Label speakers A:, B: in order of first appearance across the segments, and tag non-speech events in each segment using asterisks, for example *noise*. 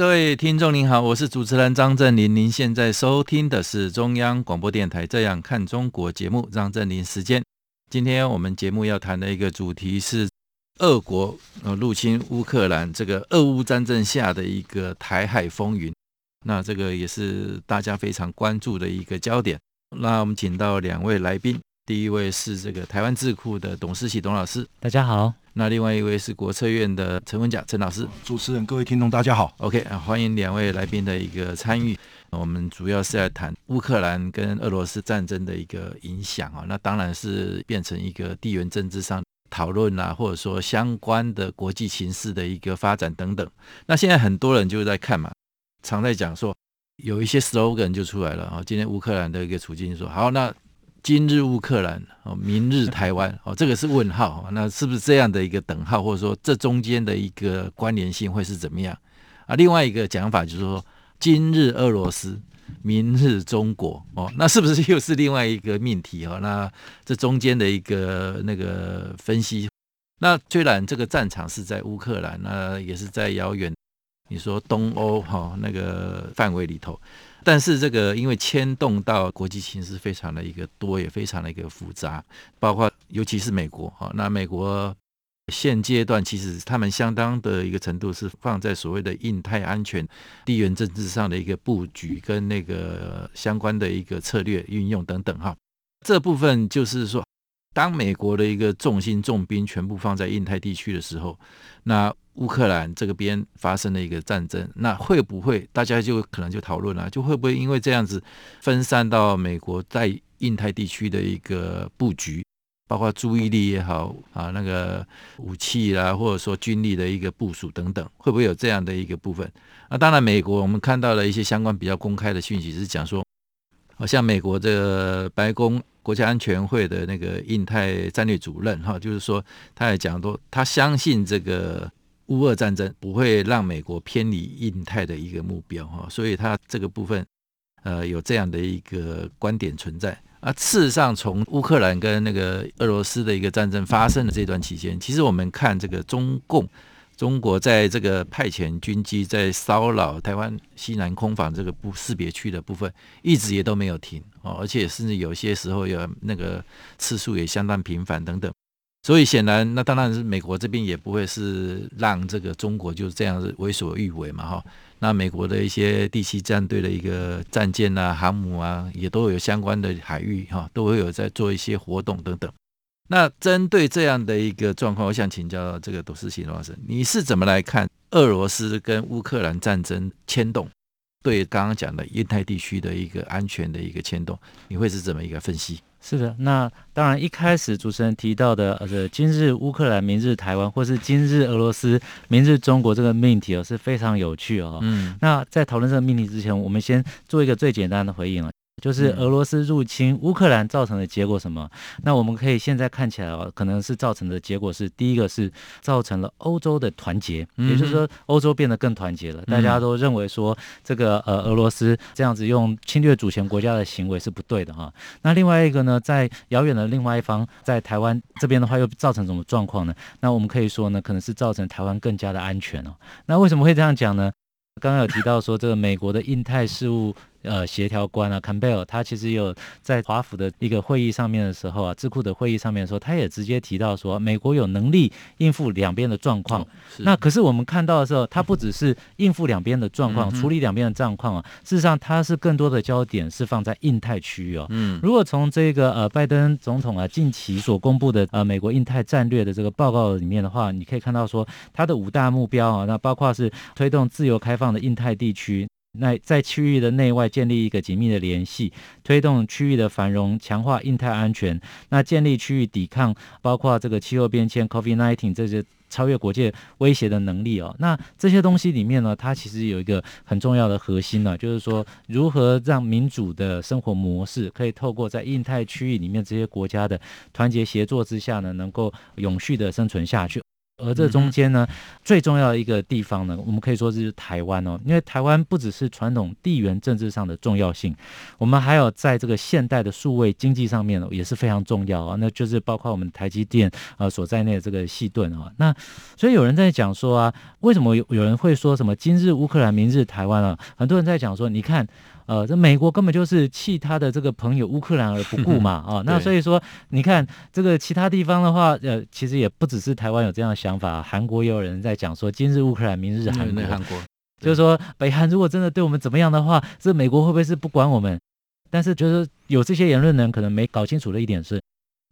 A: 各位听众您好，我是主持人张振林。您现在收听的是中央广播电台《这样看中国》节目，张振林时间。今天我们节目要谈的一个主题是。俄国呃入侵乌克兰，这个俄乌战争下的一个台海风云，那这个也是大家非常关注的一个焦点。那我们请到两位来宾，第一位是这个台湾智库的董思齐董老师，
B: 大家好。
A: 那另外一位是国策院的陈文甲陈老师，
C: 主持人各位听众大家好。
A: OK，欢迎两位来宾的一个参与。我们主要是来谈乌克兰跟俄罗斯战争的一个影响啊，那当然是变成一个地缘政治上。讨论啊，或者说相关的国际形势的一个发展等等。那现在很多人就在看嘛，常在讲说有一些 slogan 就出来了啊。今天乌克兰的一个处境说好，那今日乌克兰哦，明日台湾哦，这个是问号。那是不是这样的一个等号，或者说这中间的一个关联性会是怎么样啊？另外一个讲法就是说，今日俄罗斯。明日中国哦，那是不是又是另外一个命题哦？那这中间的一个那个分析，那虽然这个战场是在乌克兰，那也是在遥远你说东欧哈那个范围里头，但是这个因为牵动到国际形势非常的一个多，也非常的一个复杂，包括尤其是美国哈，那美国。现阶段其实他们相当的一个程度是放在所谓的印太安全、地缘政治上的一个布局跟那个相关的一个策略运用等等哈。这部分就是说，当美国的一个重心重兵全部放在印太地区的时候，那乌克兰这个边发生了一个战争，那会不会大家就可能就讨论了，就会不会因为这样子分散到美国在印太地区的一个布局？包括注意力也好啊，那个武器啦，或者说军力的一个部署等等，会不会有这样的一个部分？那当然，美国我们看到了一些相关比较公开的讯息，是讲说，好像美国这个白宫国家安全会的那个印太战略主任哈，就是说他也讲说，他相信这个乌俄战争不会让美国偏离印太的一个目标哈，所以他这个部分呃有这样的一个观点存在。啊，事实上，从乌克兰跟那个俄罗斯的一个战争发生的这段期间，其实我们看这个中共，中国在这个派遣军机在骚扰台湾西南空防这个不识别区的部分，一直也都没有停哦，而且甚至有些时候有那个次数也相当频繁等等。所以显然，那当然是美国这边也不会是让这个中国就这样子为所欲为嘛，哈。那美国的一些第七战队的一个战舰啊、航母啊，也都有相关的海域哈，都会有在做一些活动等等。那针对这样的一个状况，我想请教这个董思齐老师，你是怎么来看俄罗斯跟乌克兰战争牵动对刚刚讲的印太地区的一个安全的一个牵动？你会是怎么一个分析？
B: 是的，那当然一开始主持人提到的，呃，今日乌克兰，明日台湾，或是今日俄罗斯，明日中国这个命题哦，是非常有趣哦。嗯，那在讨论这个命题之前，我们先做一个最简单的回应啊。就是俄罗斯入侵乌克兰造成的结果什么？那我们可以现在看起来哦，可能是造成的结果是第一个是造成了欧洲的团结，也就是说欧洲变得更团结了。大家都认为说这个呃俄罗斯这样子用侵略主权国家的行为是不对的哈。那另外一个呢，在遥远的另外一方，在台湾这边的话又造成什么状况呢？那我们可以说呢，可能是造成台湾更加的安全哦。那为什么会这样讲呢？刚刚有提到说这个美国的印太事务。呃，协调官啊，Campbell，他其实有在华府的一个会议上面的时候啊，智库的会议上面的时候，他也直接提到说，美国有能力应付两边的状况。哦、那可是我们看到的时候，他不只是应付两边的状况，嗯、处理两边的状况啊，事实上他是更多的焦点是放在印太区域哦。嗯，如果从这个呃拜登总统啊近期所公布的呃美国印太战略的这个报告里面的话，你可以看到说，他的五大目标啊，那包括是推动自由开放的印太地区。那在区域的内外建立一个紧密的联系，推动区域的繁荣，强化印太安全。那建立区域抵抗，包括这个气候变迁、COVID-19 这些超越国界威胁的能力哦。那这些东西里面呢，它其实有一个很重要的核心呢，就是说如何让民主的生活模式可以透过在印太区域里面这些国家的团结协作之下呢，能够永续的生存下去。而这中间呢，最重要的一个地方呢，我们可以说是台湾哦，因为台湾不只是传统地缘政治上的重要性，我们还有在这个现代的数位经济上面呢，也是非常重要啊。那就是包括我们台积电呃所在内的这个矽盾啊。那所以有人在讲说啊，为什么有有人会说什么今日乌克兰，明日台湾啊？很多人在讲说，你看。呃，这美国根本就是弃他的这个朋友乌克兰而不顾嘛，*laughs* 啊，那所以说你看这个其他地方的话，呃，其实也不只是台湾有这样的想法，韩国也有人在讲说，今日乌克兰，明日韩国，韩国，就是说北韩如果真的对我们怎么样的话，这美国会不会是不管我们？但是就是有这些言论的人可能没搞清楚的一点是，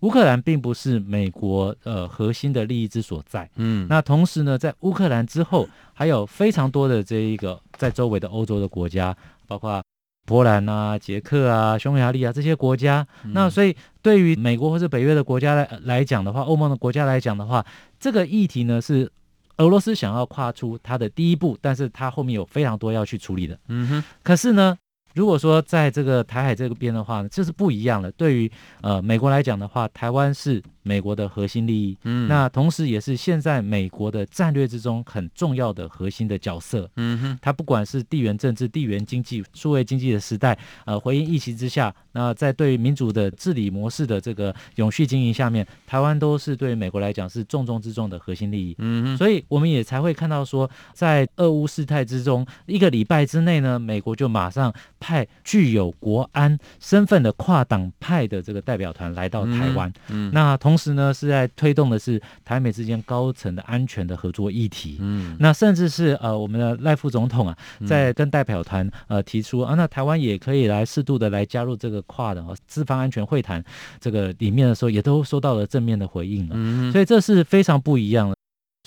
B: 乌克兰并不是美国呃核心的利益之所在，嗯，那同时呢，在乌克兰之后，还有非常多的这一个在周围的欧洲的国家，包括。波兰啊、捷克啊、匈牙利啊这些国家，嗯、那所以对于美国或者北约的国家来来讲的话，欧盟的国家来讲的话，这个议题呢是俄罗斯想要跨出它的第一步，但是它后面有非常多要去处理的。嗯哼，可是呢，如果说在这个台海这个边的话呢，这是不一样的。对于呃美国来讲的话，台湾是。美国的核心利益，嗯，那同时也是现在美国的战略之中很重要的核心的角色，嗯哼，它不管是地缘政治、地缘经济、数位经济的时代，呃，回应疫情之下，那在对民主的治理模式的这个永续经营下面，台湾都是对美国来讲是重中之重的核心利益，嗯哼，所以我们也才会看到说，在俄乌事态之中，一个礼拜之内呢，美国就马上派具有国安身份的跨党派的这个代表团来到台湾，嗯，那同。同时呢，是在推动的是台美之间高层的安全的合作议题。嗯，那甚至是呃，我们的赖副总统啊，在跟代表团呃提出啊，那台湾也可以来适度的来加入这个跨的资方安全会谈这个里面的时候，也都收到了正面的回应了。嗯，所以这是非常不一样的。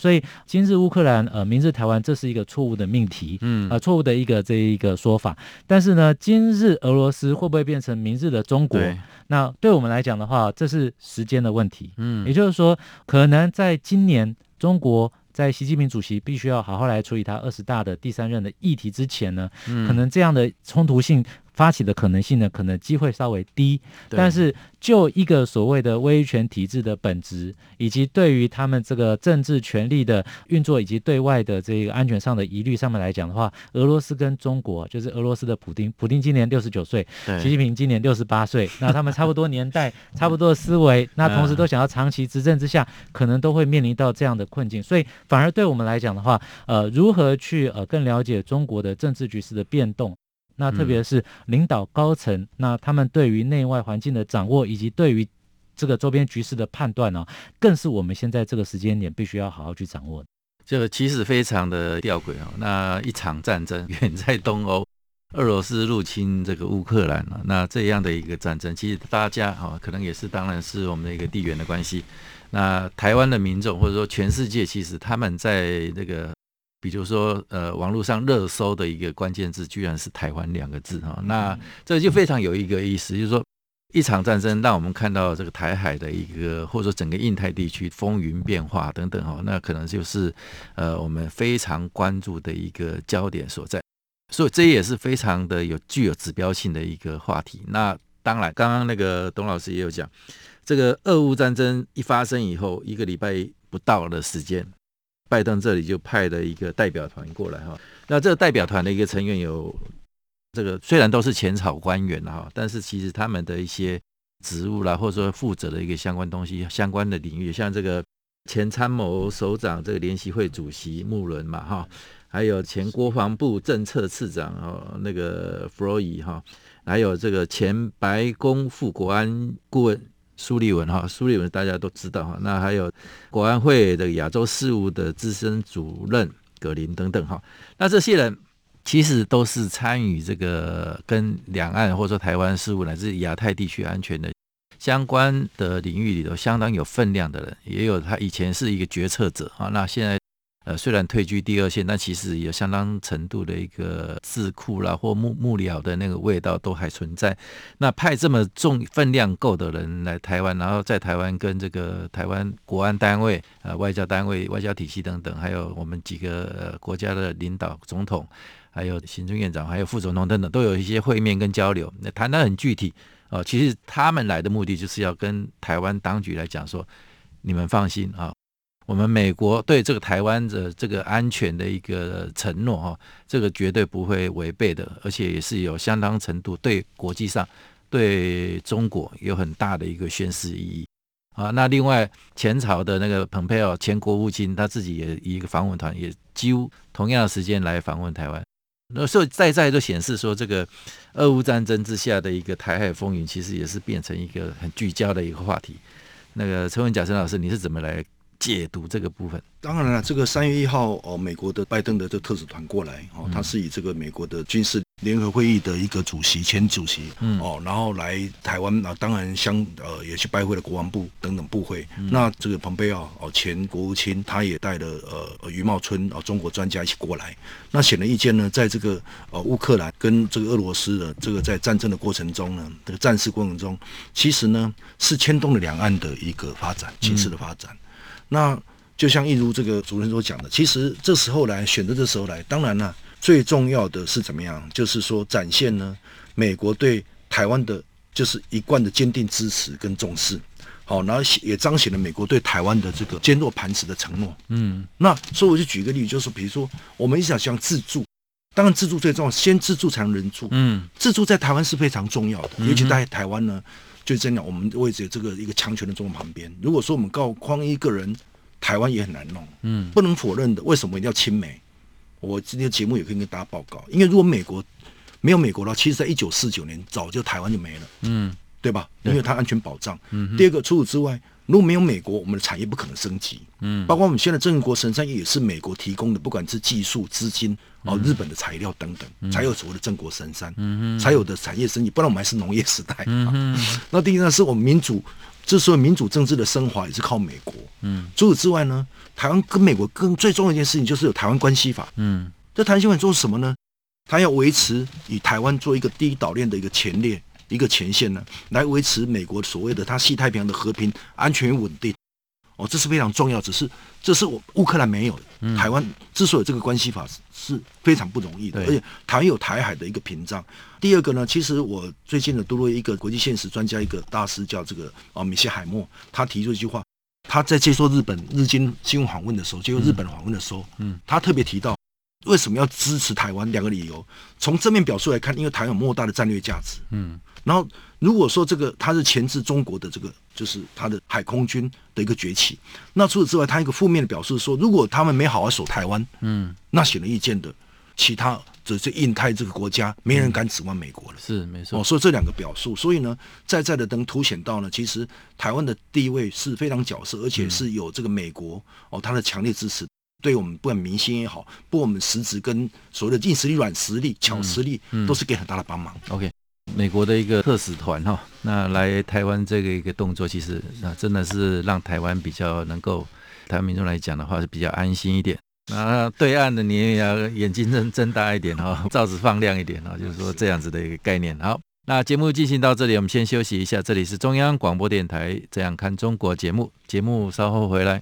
B: 所以今日乌克兰，呃，明日台湾，这是一个错误的命题，嗯，呃，错误的一个这一个说法。但是呢，今日俄罗斯会不会变成明日的中国？对，那对我们来讲的话，这是时间的问题，嗯，也就是说，可能在今年，中国在习近平主席必须要好好来处理他二十大的第三任的议题之前呢，嗯，可能这样的冲突性。发起的可能性呢，可能机会稍微低，但是就一个所谓的威权体制的本质，以及对于他们这个政治权力的运作，以及对外的这个安全上的疑虑上面来讲的话，俄罗斯跟中国，就是俄罗斯的普丁，普丁今年六十九岁，习近平今年六十八岁，*laughs* 那他们差不多年代，*laughs* 差不多的思维，那同时都想要长期执政之下，可能都会面临到这样的困境，所以反而对我们来讲的话，呃，如何去呃更了解中国的政治局势的变动？那特别是领导高层，嗯、那他们对于内外环境的掌握，以及对于这个周边局势的判断呢、哦，更是我们现在这个时间点必须要好好去掌握。
A: 这个其实非常的吊诡哦。那一场战争 *laughs* 远在东欧，俄罗斯入侵这个乌克兰啊，那这样的一个战争，其实大家哈、哦、可能也是，当然是我们的一个地缘的关系。那台湾的民众或者说全世界，其实他们在这个。比如说，呃，网络上热搜的一个关键字，居然是“台湾”两个字哈，那这就非常有一个意思，就是说，一场战争让我们看到这个台海的一个，或者说整个印太地区风云变化等等哈，那可能就是呃我们非常关注的一个焦点所在，所以这也是非常的有具有指标性的一个话题。那当然，刚刚那个董老师也有讲，这个俄乌战争一发生以后，一个礼拜不到的时间。拜登这里就派了一个代表团过来哈，那这个代表团的一个成员有这个虽然都是前朝官员哈，但是其实他们的一些职务啦，或者说负责的一个相关东西、相关的领域，像这个前参谋首长这个联席会主席穆伦嘛哈，还有前国防部政策次长哦那个弗洛伊哈，还有这个前白宫副国安顾问。苏立文哈，苏立文大家都知道哈，那还有国安会的亚洲事务的资深主任葛林等等哈，那这些人其实都是参与这个跟两岸或者说台湾事务乃至亚太地区安全的相关的领域里头相当有分量的人，也有他以前是一个决策者啊，那现在呃，虽然退居第二线，但其实有相当程度的一个智库啦或幕幕僚的那个味道都还存在。那派这么重分量够的人来台湾，然后在台湾跟这个台湾国安单位、呃外交单位、外交体系等等，还有我们几个国家的领导、总统，还有行政院长、还有副总统等等，都有一些会面跟交流。那谈得很具体哦、其实他们来的目的就是要跟台湾当局来讲说，你们放心啊。我们美国对这个台湾的这个安全的一个承诺，哈，这个绝对不会违背的，而且也是有相当程度对国际上对中国有很大的一个宣示意义啊。那另外前朝的那个蓬佩奥前国务卿他自己也一个访问团，也几乎同样的时间来访问台湾，那所以再再就显示说，这个俄乌战争之下的一个台海风云，其实也是变成一个很聚焦的一个话题。那个陈文甲陈老师，你是怎么来解读这个部分，
C: 当然了，这个三月一号哦，美国的拜登的这特使团过来哦，他是以这个美国的军事联合会议的一个主席、前主席哦，然后来台湾啊，当然相呃也去拜会了国防部等等部会。那这个蓬佩奥哦，前国务卿他也带了呃余茂春啊中国专家一起过来。那显而易见呢，在这个呃乌克兰跟这个俄罗斯的这个在战争的过程中呢，这个战事过程中，其实呢是牵动了两岸的一个发展、情势的发展。那就像一如这个主持人所讲的，其实这时候来选择的时候来，当然了，最重要的是怎么样？就是说展现呢，美国对台湾的，就是一贯的坚定支持跟重视，好，然后也彰显了美国对台湾的这个坚若磐石的承诺。嗯，那所以我就举一个例子，就是比如说我们一直想想自助，当然自助最重要，先自助才能人助。嗯，自助在台湾是非常重要的，尤其在台湾呢。就真的，我们位置这个一个强权的中国旁边。如果说我们告匡一个人，台湾也很难弄。嗯，不能否认的。为什么一定要亲美？我今天节目也可以跟大家报告，因为如果美国没有美国的话，其实在一九四九年早就台湾就没了。嗯，对吧？因为它安全保障。嗯。第二个，除此之外，如果没有美国，我们的产业不可能升级。嗯。包括我们现在正国神山也是美国提供的，不管是技术、资金。哦，日本的材料等等，嗯、才有所谓的正国神山，嗯、才有的产业升级，不然我们还是农业时代。嗯、*laughs* 那第一呢，是我们民主，之所以民主政治的升华也是靠美国。嗯，除此之外呢，台湾跟美国更最重要的一件事情就是有台湾关系法。嗯，这台湾关系法做什么呢？它要维持以台湾做一个第一岛链的一个前列、一个前线呢，来维持美国所谓的它西太平洋的和平、安全与稳定。哦，这是非常重要，只是这是我乌克兰没有的。嗯、台湾之所以这个关系法是是非常不容易的，而且台湾有台海的一个屏障。第二个呢，其实我最近的读了一个国际现实专家一个大师叫这个啊米歇海默，他提出一句话，他在接受日本日经新闻访问的时候，接受日本访问的时候，嗯，他特别提到为什么要支持台湾两个理由。从正面表述来看，因为台湾有莫大的战略价值，嗯，然后。如果说这个它是钳制中国的这个，就是它的海空军的一个崛起，那除此之外，它一个负面的表示说，如果他们没好好守台湾，嗯，那显而易见的，其他这这印太这个国家，没人敢指望美国了。嗯、是没错。哦，所以这两个表述，所以呢，在在的能凸显到呢，其实台湾的地位是非常角色，而且是有这个美国哦，它的强烈支持，对我们不管明星也好，不管我们实质跟所谓的硬实力、软实力、巧实力，嗯嗯、都是给很大的帮忙。OK。
A: 美国的一个特使团哈，那来台湾这个一个动作，其实那真的是让台湾比较能够台湾民众来讲的话是比较安心一点。那对岸的你也要眼睛睁睁大一点哈，*laughs* 罩子放亮一点哈，就是说这样子的一个概念。好，那节目进行到这里，我们先休息一下。这里是中央广播电台《这样看中国》节目，节目稍后回来。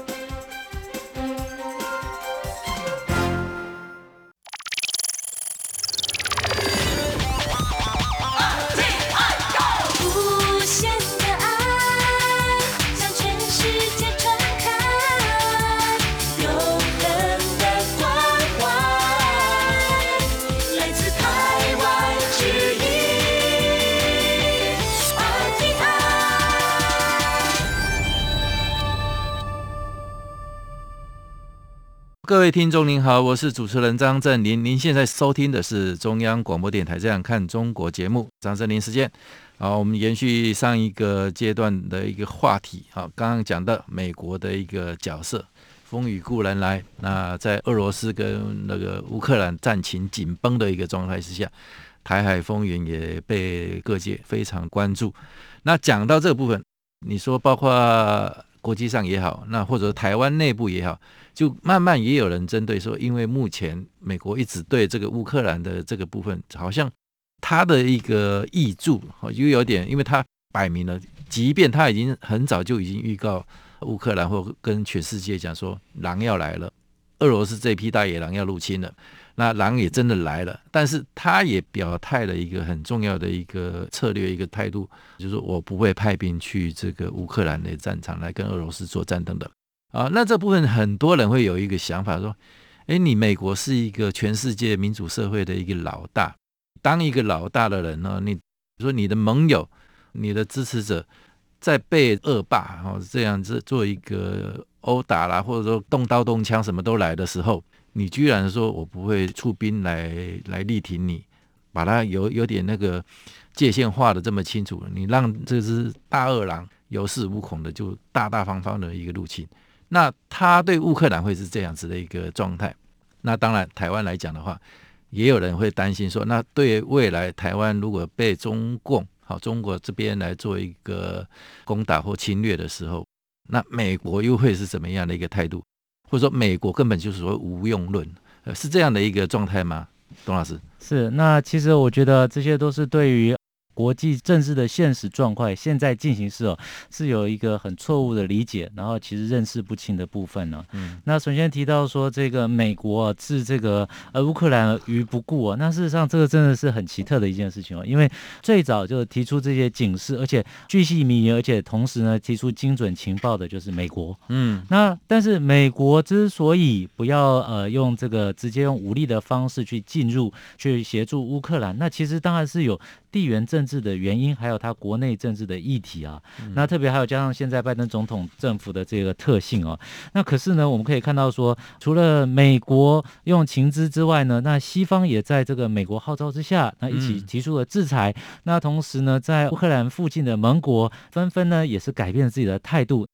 A: 听众您好，我是主持人张振林。您现在收听的是中央广播电台《这样看中国》节目，张正霖时间。好，我们延续上一个阶段的一个话题。好，刚刚讲到美国的一个角色，风雨固然来。那在俄罗斯跟那个乌克兰战情紧绷的一个状态之下，台海风云也被各界非常关注。那讲到这个部分，你说包括。国际上也好，那或者台湾内部也好，就慢慢也有人针对说，因为目前美国一直对这个乌克兰的这个部分，好像他的一个挹注，又有点，因为他摆明了，即便他已经很早就已经预告乌克兰或跟全世界讲说，狼要来了，俄罗斯这批大野狼要入侵了。那狼也真的来了，但是他也表态了一个很重要的一个策略，一个态度，就是我不会派兵去这个乌克兰的战场来跟俄罗斯作战等等。啊，那这部分很多人会有一个想法说，诶，你美国是一个全世界民主社会的一个老大，当一个老大的人呢，你说你的盟友、你的支持者在被恶霸哦这样子做一个殴打啦，或者说动刀动枪什么都来的时候。你居然说我不会出兵来来力挺你，把它有有点那个界限画得这么清楚，你让这只大恶狼有恃无恐的就大大方方的一个入侵，那他对乌克兰会是这样子的一个状态。那当然，台湾来讲的话，也有人会担心说，那对未来台湾如果被中共好中国这边来做一个攻打或侵略的时候，那美国又会是怎么样的一个态度？或者说，美国根本就是说无用论，呃，是这样的一个状态吗？董老师
B: 是。那其实我觉得这些都是对于。国际政治的现实状况，现在进行时哦，是有一个很错误的理解，然后其实认识不清的部分呢。嗯，那首先提到说这个美国置这个呃乌克兰于不顾啊，那事实上这个真的是很奇特的一件事情哦，因为最早就提出这些警示，而且巨细靡遗，而且同时呢提出精准情报的就是美国。嗯，那但是美国之所以不要呃用这个直接用武力的方式去进入去协助乌克兰，那其实当然是有。地缘政治的原因，还有它国内政治的议题啊，嗯、那特别还有加上现在拜登总统政府的这个特性哦、啊，那可是呢，我们可以看到说，除了美国用情资之外呢，那西方也在这个美国号召之下，那一起提出了制裁。嗯、那同时呢，在乌克兰附近的盟国纷纷呢，也是改变了自己的态度。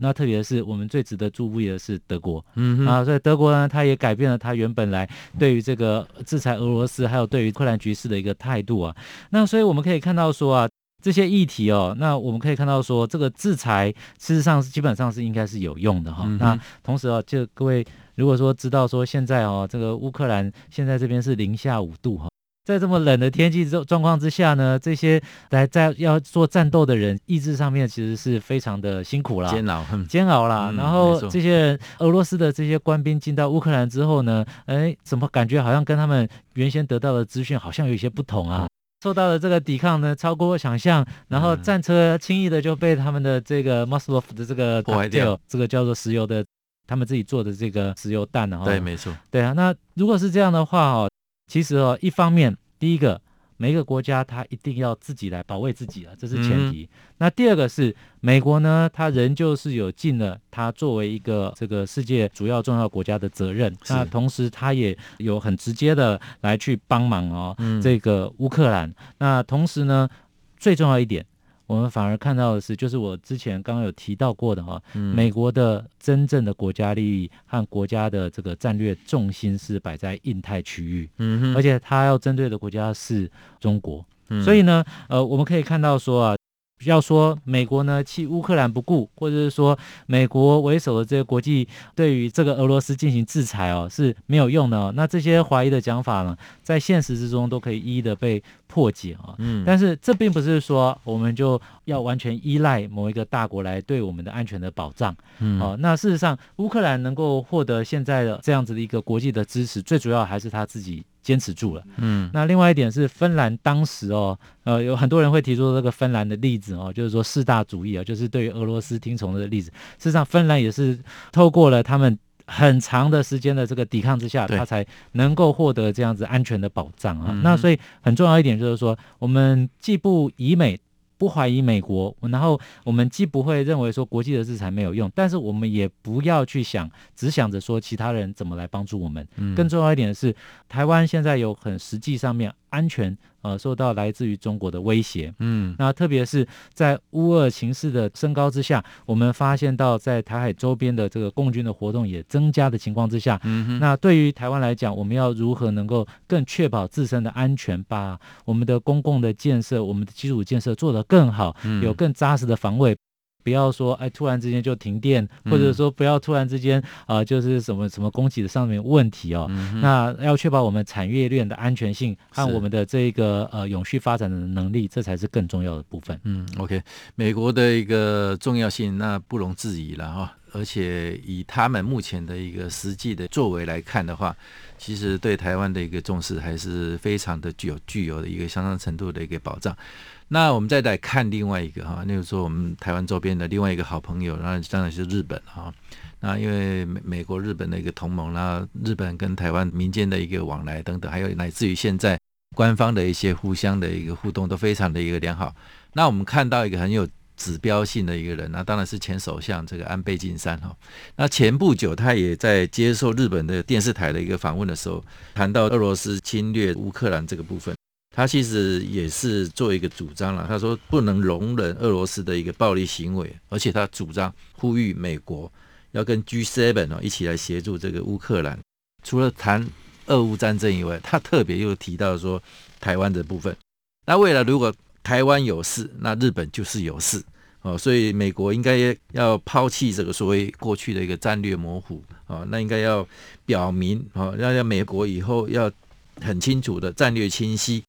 B: 那特别是我们最值得注意的是德国，嗯哼啊，所以德国呢，它也改变了它原本来对于这个制裁俄罗斯，还有对于乌克兰局势的一个态度啊。那所以我们可以看到说啊，这些议题哦，那我们可以看到说，这个制裁事实上是基本上是应该是有用的哈。嗯、那同时啊，就各位如果说知道说现在哦，这个乌克兰现在这边是零下五度哈。在这么冷的天气状状况之下呢，这些来在要做战斗的人，意志上面其实是非常的辛苦啦，
A: 煎熬，
B: 煎熬啦。嗯、然后这些俄罗斯的这些官兵进到乌克兰之后呢，哎，怎么感觉好像跟他们原先得到的资讯好像有一些不同啊？嗯、受到的这个抵抗呢，超过想象，然后战车轻易的就被他们的这个 Moslov 的这个破坏掉，这个叫做石油的，他们自己做的这个石油弹啊。
A: 对，没错。
B: 对啊，那如果是这样的话哦。其实哦，一方面，第一个，每一个国家它一定要自己来保卫自己啊，这是前提。嗯、那第二个是美国呢，它仍旧是有尽了它作为一个这个世界主要重要国家的责任。那同时，它也有很直接的来去帮忙哦，嗯、这个乌克兰。那同时呢，最重要一点，我们反而看到的是，就是我之前刚刚有提到过的哈，
A: 嗯、
B: 美国的真正的国家利益和国家的这个战略重心是摆在印太区域，
A: 嗯哼，
B: 而且它要针对的国家是中国，
A: 嗯、
B: 所以呢，呃，我们可以看到说啊。要说美国呢弃乌克兰不顾，或者是说美国为首的这个国际对于这个俄罗斯进行制裁哦是没有用的哦，那这些怀疑的讲法呢，在现实之中都可以一一的被破解啊。嗯，但是这并不是说我们就要完全依赖某一个大国来对我们的安全的保障。嗯，哦，那事实上乌克兰能够获得现在的这样子的一个国际的支持，最主要还是他自己。坚持住了，嗯，那另外一点是芬兰当时哦，呃，有很多人会提出这个芬兰的例子哦，就是说四大主义啊，就是对于俄罗斯听从的例子。事实上，芬兰也是透过了他们很长的时间的这个抵抗之下，他才能够获得这样子安全的保障啊。那所以很重要一点就是说，我们既不以美。不怀疑美国，然后我们既不会认为说国际的制裁没有用，但是我们也不要去想，只想着说其他人怎么来帮助我们。嗯，更重要一点的是，台湾现在有很实际上面安全。呃，受到来自于中国的威胁，嗯，那特别是在乌俄情势的升高之下，我们发现到在台海周边的这个共军的活动也增加的情况之下，嗯哼，那对于台湾来讲，我们要如何能够更确保自身的安全，把我们的公共的建设、我们的基础建设做得更好，有更扎实的防卫。不要说哎，突然之间就停电，或者说不要突然之间啊、呃，就是什么什么供给的上面问题哦。嗯、那要确保我们产业链的安全性和我们的这个呃永续发展的能力，这才是更重要的部分。
A: 嗯，OK，美国的一个重要性那不容置疑了哈。而且以他们目前的一个实际的作为来看的话，其实对台湾的一个重视还是非常的具有具有的一个相当程度的一个保障。那我们再来看另外一个哈，那就是说我们台湾周边的另外一个好朋友，那当然是日本哈。那因为美美国、日本的一个同盟，那日本跟台湾民间的一个往来等等，还有乃至于现在官方的一些互相的一个互动，都非常的一个良好。那我们看到一个很有指标性的一个人，那当然是前首相这个安倍晋三哈。那前不久他也在接受日本的电视台的一个访问的时候，谈到俄罗斯侵略乌克兰这个部分。他其实也是做一个主张了，他说不能容忍俄罗斯的一个暴力行为，而且他主张呼吁美国要跟 G7 哦一起来协助这个乌克兰。除了谈俄乌战争以外，他特别又提到说台湾的部分。那未来如果台湾有事，那日本就是有事哦，所以美国应该要抛弃这个所谓过去的一个战略模糊啊，那应该要表明啊，要让美国以后要很清楚的战略清晰。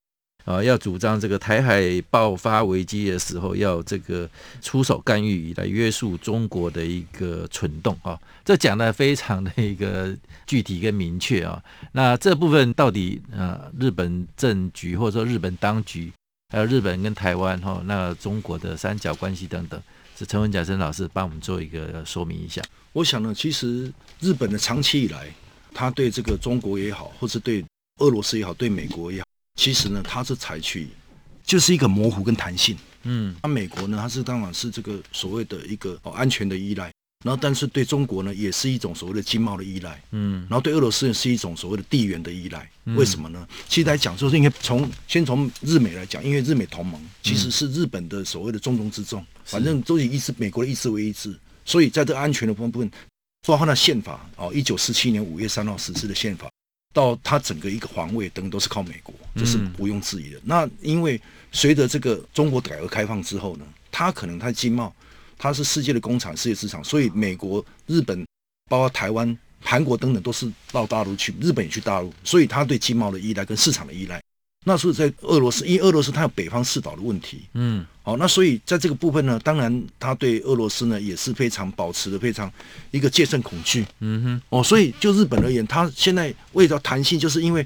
A: 啊，要主张这个台海爆发危机的时候，要这个出手干预来约束中国的一个蠢动啊，这讲的非常的一个具体跟明确啊。那这部分到底呃，日本政局或者说日本当局，还有日本跟台湾哈，那中国的三角关系等等，是陈文甲生老师帮我们做一个说明一下。
C: 我想呢，其实日本的长期以来，他对这个中国也好，或是对俄罗斯也好，对美国也好。其实呢，它是采取就是一个模糊跟弹性，嗯，那美国呢，它是当然是这个所谓的一个哦安全的依赖，然后但是对中国呢，也是一种所谓的经贸的依赖，嗯，然后对俄罗斯呢是一种所谓的地缘的依赖，为什么呢？其实来讲，就是因为从先从日美来讲，因为日美同盟其实是日本的所谓的重中之重，反正都以一致美国的意志为一致，所以在这个安全的部分，包括那宪法哦，一九四七年五月三号实施的宪法。到它整个一个防卫等等都是靠美国，这是毋庸置疑的。嗯、那因为随着这个中国改革开放之后呢，它可能它的经贸，它是世界的工厂、世界市场，所以美国、日本、包括台湾、韩国等等都是到大陆去，日本也去大陆，所以它对经贸的依赖跟市场的依赖。那是在俄罗斯，因为俄罗斯它有北方四岛的问题，嗯，好，那所以在这个部分呢，当然他对俄罗斯呢也是非常保持的非常一个戒慎恐惧，嗯哼，哦，所以就日本而言，他现在为了弹性，就是因为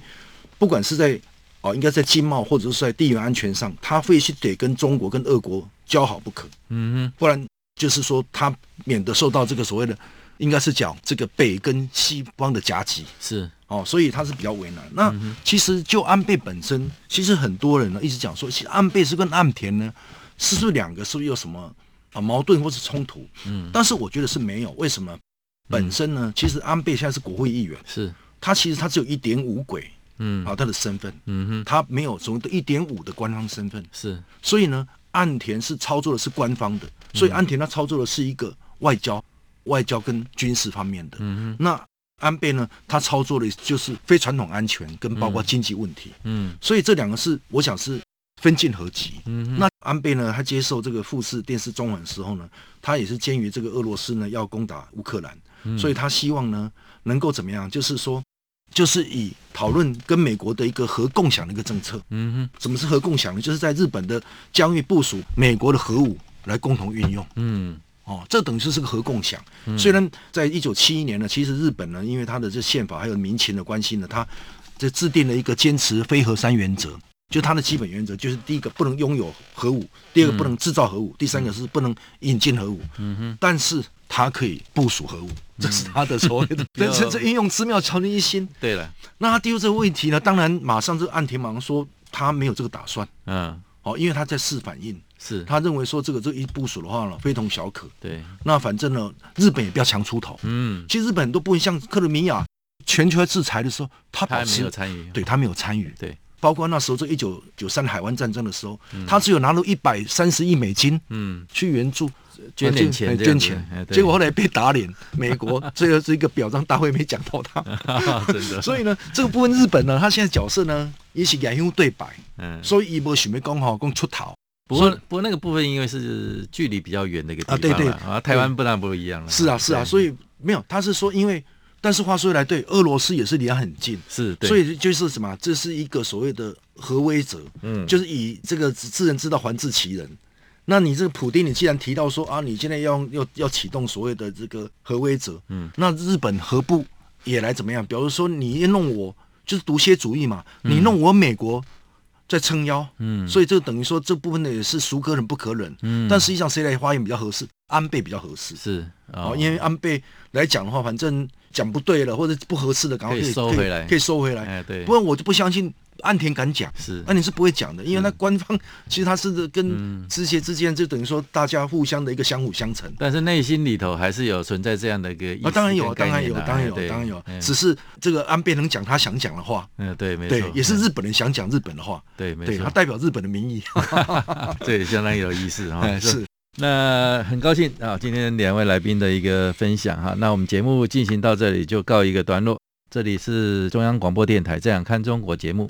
C: 不管是在哦，应该在经贸或者是在地缘安全上，他必须得跟中国跟俄国交好不可，嗯哼，不然就是说他免得受到这个所谓的。应该是讲这个北跟西方的夹击。是。哦，所以他是比较为难。那其实就安倍本身，其实很多人呢一直讲说，其实安倍是跟岸田呢，是不是两个是不是有什么啊矛盾或是冲突？嗯，但是我觉得是没有。为什么？本身呢，其实安倍现在是国会议员，是。他其实他只有一点五轨，嗯，啊，他的身份，嗯哼，他没有所谓的一点五的官方身份，是，所以呢，岸田是操作的是官方的，所以岸田他操作的是一个外交、外交跟军事方面的。嗯，那安倍呢，他操作的就是非传统安全跟包括经济问题。嗯，所以这两个是我想是分进合击。嗯，那安倍呢，他接受这个富士电视中文的时候呢，他也是鉴于这个俄罗斯呢要攻打乌克兰，所以他希望呢能够怎么样，就是说。就是以讨论跟美国的一个核共享的一个政策，嗯哼，什么是核共享呢？就是在日本的疆域部署美国的核武来共同运用，嗯，哦，这等于是是个核共享。虽然在一九七一年呢，其实日本呢，因为它的这宪法还有民情的关系呢，它这制定了一个坚持非核三原则，就它的基本原则就是第一个不能拥有核武，第二个不能制造核武，第三个是不能引进核武，嗯哼，但是。它可以部署核武，这是它的所谓的，*laughs* 但是这运用之妙，巧立一心。
A: 对了，
C: 那他提出这个问题呢？当然，马上这个岸田马上说他没有这个打算。嗯，哦，因为他在试反应，
A: 是
C: 他认为说这个这一部署的话呢，非同小可。
A: 对，
C: 那反正呢，日本也不要强出头。嗯，其实日本很多部分像克里米亚，全球在制裁的时候，他
A: 他没有参与，
C: 对他没有参与。
A: 对，
C: 包括那时候这一九九三海湾战争的时候，他只有拿了一百三十亿美金，嗯，去援助。
A: 捐点钱，
C: 捐钱，结果后来被打脸。美国 *laughs* 这个是一个表彰大会，没讲到他。*laughs* 真的。*laughs* 所以呢，这个部分日本呢，他现在角色呢，也是两用对白。嗯。所以伊波准备刚好讲出逃。
A: 不过，不过那个部分因为是距离比较远的一个地方啊，对对啊，台湾不但不一样了。
C: 是啊，是啊，所以没有，他是说因为，但是话说回来，对俄罗斯也是离他很近，
A: 是，
C: 所以就是什么，这是一个所谓的核威慑，嗯，就是以这个自人之道还治其人。那你这个普丁，你既然提到说啊，你现在要要要启动所谓的这个核威慑，嗯，那日本何不也来怎么样？比如说你弄我就是毒蝎主义嘛，嗯、你弄我美国在撑腰，嗯，所以这等于说这部分呢也是孰可忍不可忍，嗯，但实际上谁来发言比较合适？安倍比较合适，
A: 是
C: 哦，因为安倍来讲的话，反正讲不对了或者不合适的，赶快可以
A: 收回来，
C: 可以收回来，哎，对，不然我就不相信。岸田敢讲，
A: 是。
C: 岸田是不会讲的，因为那官方其实他是跟知协之间就等于说大家互相的一个相辅相成，
A: 但是内心里头还是有存在这样的一个意思啊，
C: 当然有，当然有，当然有，当然有，只是这个安倍能讲他想讲的话，
A: 嗯，对，没错，
C: 对，也是日本人想讲日本的话，
A: 对，没错，
C: 他代表日本的民意，*laughs* *laughs*
A: 对，相当有意思啊，*laughs*
C: 是，
A: 那很高兴啊，今天两位来宾的一个分享哈，那我们节目进行到这里就告一个段落，这里是中央广播电台这样看中国节目。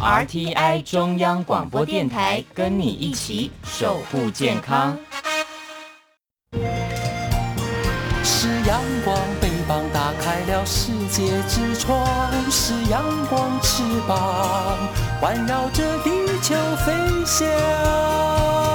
D: RTI 中央广播电台，跟你一起守护健康。
E: 是阳光，翅膀打开了世界之窗；是阳光，翅膀环绕着地球飞翔。